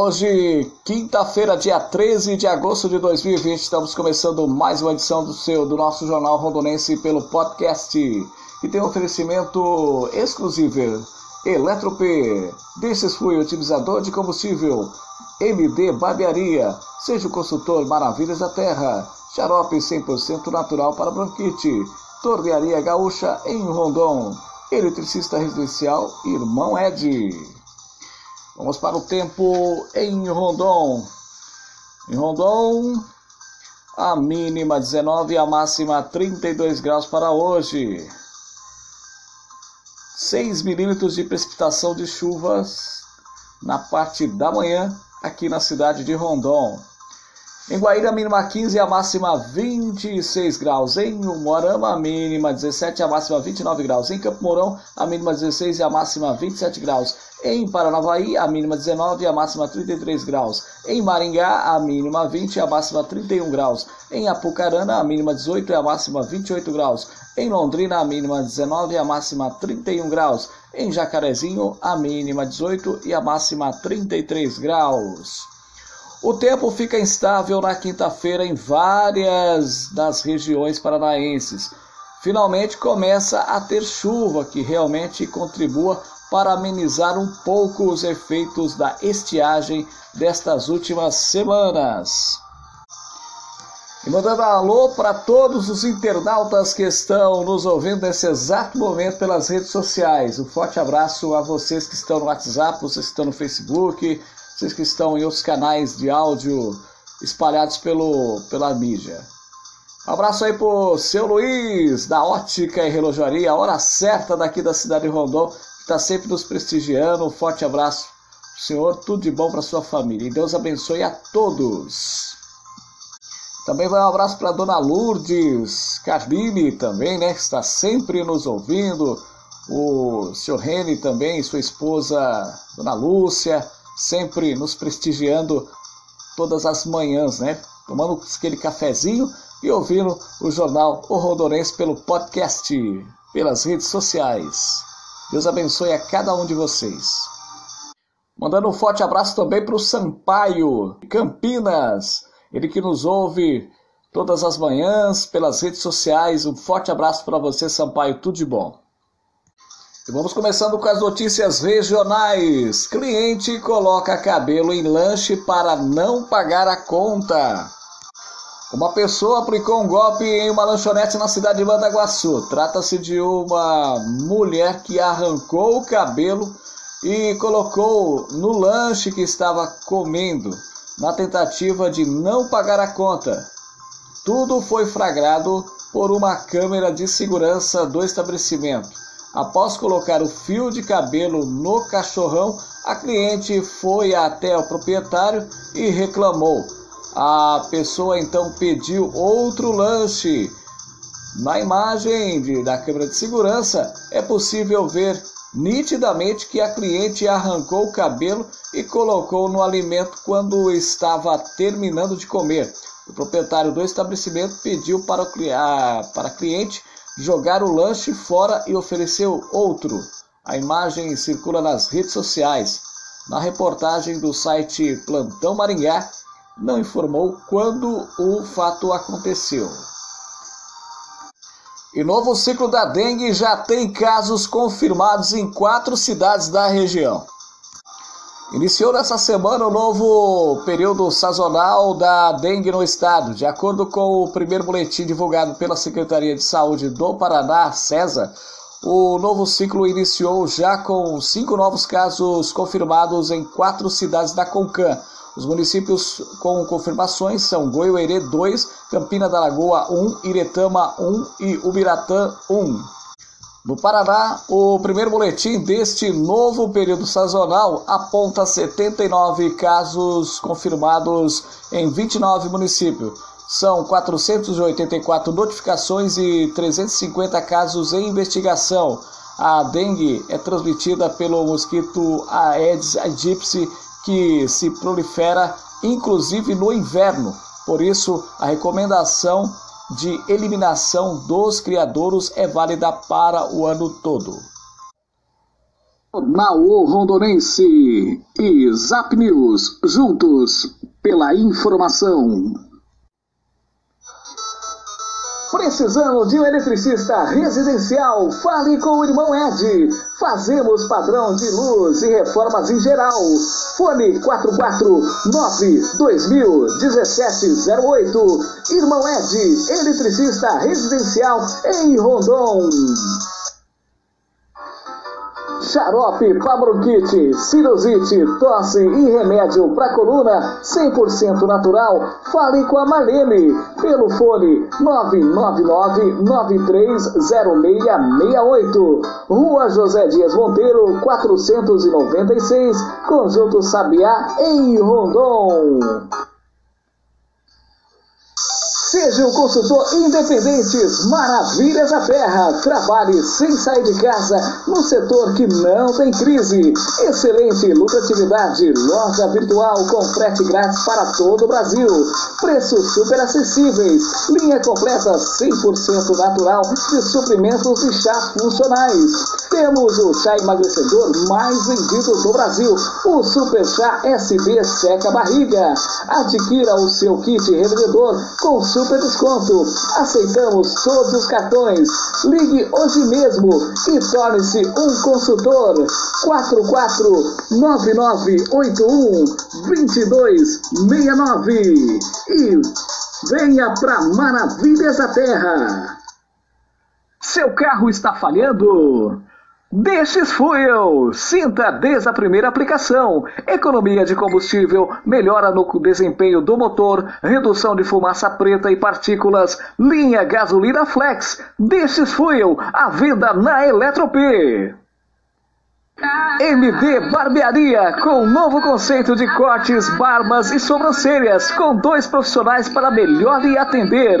Hoje, quinta-feira, dia 13 de agosto de 2020, estamos começando mais uma edição do seu do nosso jornal rondonense pelo podcast, que tem um oferecimento exclusivo Eletrop, Desses Fui Utilizador de Combustível, MD Barbearia, seja o consultor Maravilhas da Terra, xarope 100% natural para bronquite, Tornearia Gaúcha em Rondon, eletricista residencial Irmão Ed. Vamos para o tempo em Rondon. Em Rondon, a mínima 19 e a máxima 32 graus para hoje. 6 milímetros de precipitação de chuvas na parte da manhã aqui na cidade de Rondon. Em Guaíra, mínima 15 e a máxima 26 graus. Em Umuarama, a mínima 17 e a máxima 29 graus. Em Campo Mourão, a mínima 16 e a máxima 27 graus. Em Paranavaí, a mínima 19 e a máxima 33 graus. Em Maringá, a mínima 20 e a máxima 31 graus. Em Apucarana, a mínima 18 e a máxima 28 graus. Em Londrina, a mínima 19 e a máxima 31 graus. Em Jacarezinho, a mínima 18 e a máxima 33 graus. O tempo fica instável na quinta-feira em várias das regiões paranaenses. Finalmente começa a ter chuva que realmente contribua para amenizar um pouco os efeitos da estiagem destas últimas semanas. E mandando alô para todos os internautas que estão nos ouvindo nesse exato momento pelas redes sociais. Um forte abraço a vocês que estão no WhatsApp, vocês que estão no Facebook, vocês que estão em outros canais de áudio espalhados pelo, pela mídia. Abraço aí pro seu Luiz, da Ótica e Relojaria, hora certa daqui da cidade de Rondon, está sempre nos prestigiando. Um forte abraço, Senhor, tudo de bom para sua família. E Deus abençoe a todos. Também vai um abraço para Dona Lourdes Carmine também, né, que está sempre nos ouvindo. O Sr. Rene também, sua esposa Dona Lúcia, sempre nos prestigiando todas as manhãs, né? Tomando aquele cafezinho e ouvindo o jornal O Rondonense pelo podcast, pelas redes sociais. Deus abençoe a cada um de vocês. Mandando um forte abraço também para o Sampaio, Campinas, ele que nos ouve todas as manhãs pelas redes sociais. Um forte abraço para você, Sampaio, tudo de bom. E vamos começando com as notícias regionais. Cliente coloca cabelo em lanche para não pagar a conta. Uma pessoa aplicou um golpe em uma lanchonete na cidade de Mandaguaçu. Trata-se de uma mulher que arrancou o cabelo e colocou no lanche que estava comendo, na tentativa de não pagar a conta. Tudo foi flagrado por uma câmera de segurança do estabelecimento. Após colocar o fio de cabelo no cachorrão, a cliente foi até o proprietário e reclamou a pessoa então pediu outro lanche. Na imagem de, da câmera de segurança é possível ver nitidamente que a cliente arrancou o cabelo e colocou no alimento quando estava terminando de comer. O proprietário do estabelecimento pediu para, o, a, para a cliente jogar o lanche fora e ofereceu outro. A imagem circula nas redes sociais. Na reportagem do site Plantão Maringá, não informou quando o fato aconteceu. E novo ciclo da dengue já tem casos confirmados em quatro cidades da região. Iniciou nessa semana o novo período sazonal da dengue no estado. De acordo com o primeiro boletim divulgado pela Secretaria de Saúde do Paraná, CESA, o novo ciclo iniciou já com cinco novos casos confirmados em quatro cidades da Concan os municípios com confirmações são Goiuerê 2, Campina da Lagoa 1, Iretama 1 e Ubiratã 1. No Paraná, o primeiro boletim deste novo período sazonal aponta 79 casos confirmados em 29 municípios. São 484 notificações e 350 casos em investigação. A dengue é transmitida pelo mosquito Aedes aegypti, que se prolifera inclusive no inverno. Por isso, a recomendação de eliminação dos criadouros é válida para o ano todo. Jornal Rondonense e Zap News, juntos pela informação. Precisando de um eletricista residencial? Fale com o irmão Ed. Fazemos padrão de luz e reformas em geral. Fone 449-2017-08. Irmão Ed, eletricista residencial em Rondon. Xarope para bronquite, tosse e remédio para coluna 100% natural. Fale com a Marlene pelo fone 999-930668. Rua José Dias Monteiro, 496, Conjunto Sabiá, em Rondon. Seja um consultor independente, Maravilhas da Terra. Trabalhe sem sair de casa no setor que não tem crise. Excelente lucratividade, loja virtual com frete grátis para todo o Brasil. Preços super acessíveis, linha completa 100% natural de suprimentos e chás funcionais. Temos o chá emagrecedor mais vendido do Brasil, o Super Chá SB Seca Barriga. Adquira o seu kit revendedor com super desconto. Aceitamos todos os cartões. Ligue hoje mesmo e torne-se um consultor. 4499812269 e venha para Maravilhas da Terra. Seu carro está falhando? Destes Fuel. Sinta desde a primeira aplicação. Economia de combustível, melhora no desempenho do motor, redução de fumaça preta e partículas. Linha gasolina flex. Destes Fuel. A venda na Eletrop. MD Barbearia, com novo conceito de cortes, barbas e sobrancelhas, com dois profissionais para melhor lhe atender.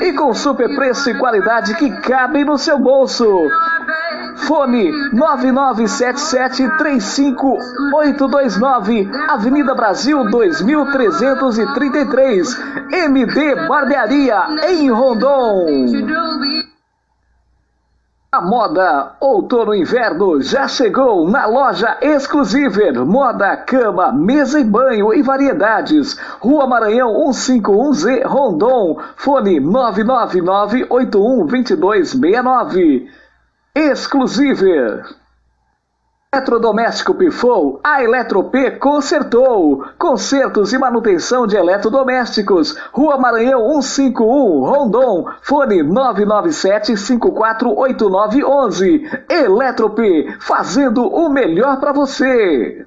E com super preço e qualidade que cabem no seu bolso. Fone 997735829, Avenida Brasil 2333, MD Barbearia, em Rondon. A moda outono inverno já chegou na loja Exclusiver. Moda, cama, mesa e banho e variedades. Rua Maranhão 151Z, Rondon. Fone 999812269. Exclusiver. Eletrodoméstico pifou, a Eletrop consertou. Consertos e manutenção de eletrodomésticos. Rua Maranhão 151, Rondon. Fone 997-548911. Eletrop, fazendo o melhor para você.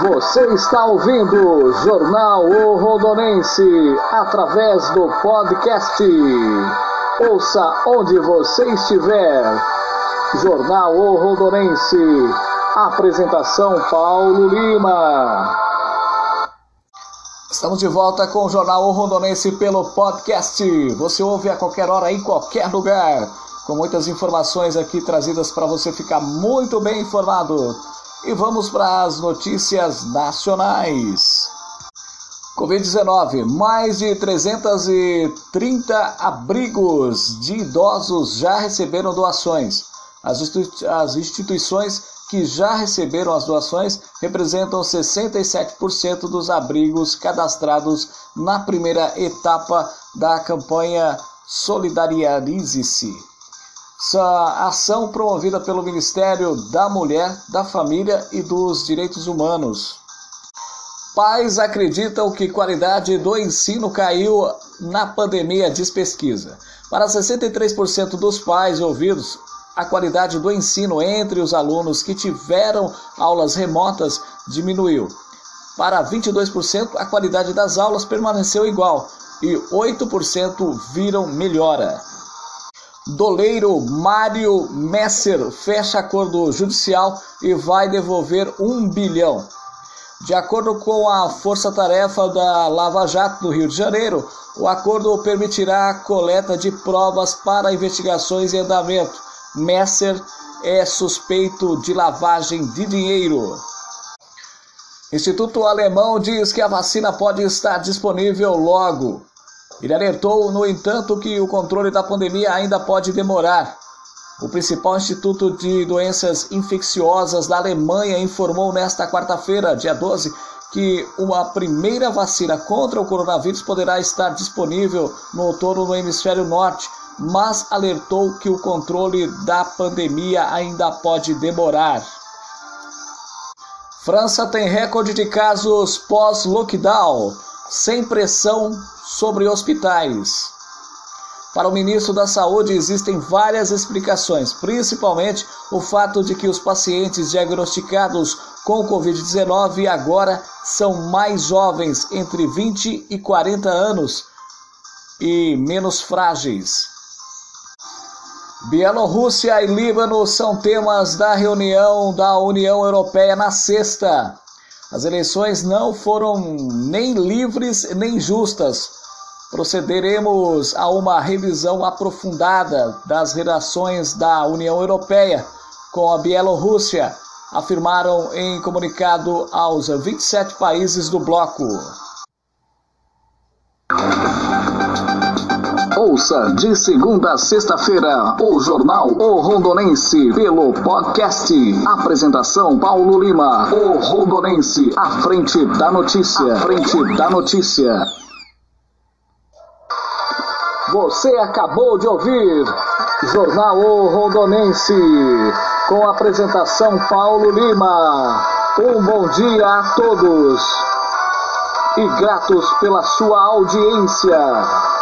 Você está ouvindo Jornal O Rondonense através do podcast. Ouça onde você estiver. Jornal O Rondonense. Apresentação Paulo Lima. Estamos de volta com o Jornal O Rondonense pelo podcast. Você ouve a qualquer hora, em qualquer lugar. Com muitas informações aqui trazidas para você ficar muito bem informado. E vamos para as notícias nacionais. Covid-19, mais de 330 abrigos de idosos já receberam doações. As, instituições que já receberam as doações representam 67% dos abrigos cadastrados na primeira etapa da campanha Solidarize-se. Essa ação promovida pelo Ministério da Mulher, da Família e dos Direitos Humanos. Pais acreditam que qualidade do ensino caiu na pandemia, diz pesquisa. Para 63% dos pais ouvidos, a qualidade do ensino entre os alunos que tiveram aulas remotas diminuiu. Para 22%, a qualidade das aulas permaneceu igual e 8% viram melhora. Doleiro Mário Messer fecha acordo judicial e vai devolver um bilhão. De acordo com a Força Tarefa da Lava Jato do Rio de Janeiro, o acordo permitirá a coleta de provas para investigações em andamento. Messer é suspeito de lavagem de dinheiro. Instituto Alemão diz que a vacina pode estar disponível logo. Ele alertou, no entanto, que o controle da pandemia ainda pode demorar. O principal instituto de doenças infecciosas da Alemanha informou nesta quarta-feira, dia 12, que uma primeira vacina contra o coronavírus poderá estar disponível no outono no hemisfério norte, mas alertou que o controle da pandemia ainda pode demorar. França tem recorde de casos pós-lockdown, sem pressão sobre hospitais. Para o ministro da Saúde existem várias explicações, principalmente o fato de que os pacientes diagnosticados com Covid-19 agora são mais jovens, entre 20 e 40 anos, e menos frágeis. Bielorrússia e Líbano são temas da reunião da União Europeia na sexta. As eleições não foram nem livres nem justas, procederemos a uma revisão aprofundada das relações da União Europeia com a Bielorrússia, afirmaram em comunicado aos 27 países do bloco. Ouça de segunda a sexta-feira o Jornal O Rondonense pelo podcast. Apresentação Paulo Lima. O Rondonense, à frente da notícia. À frente da notícia. Você acabou de ouvir Jornal o Rondonense, com a apresentação Paulo Lima. Um bom dia a todos e gratos pela sua audiência.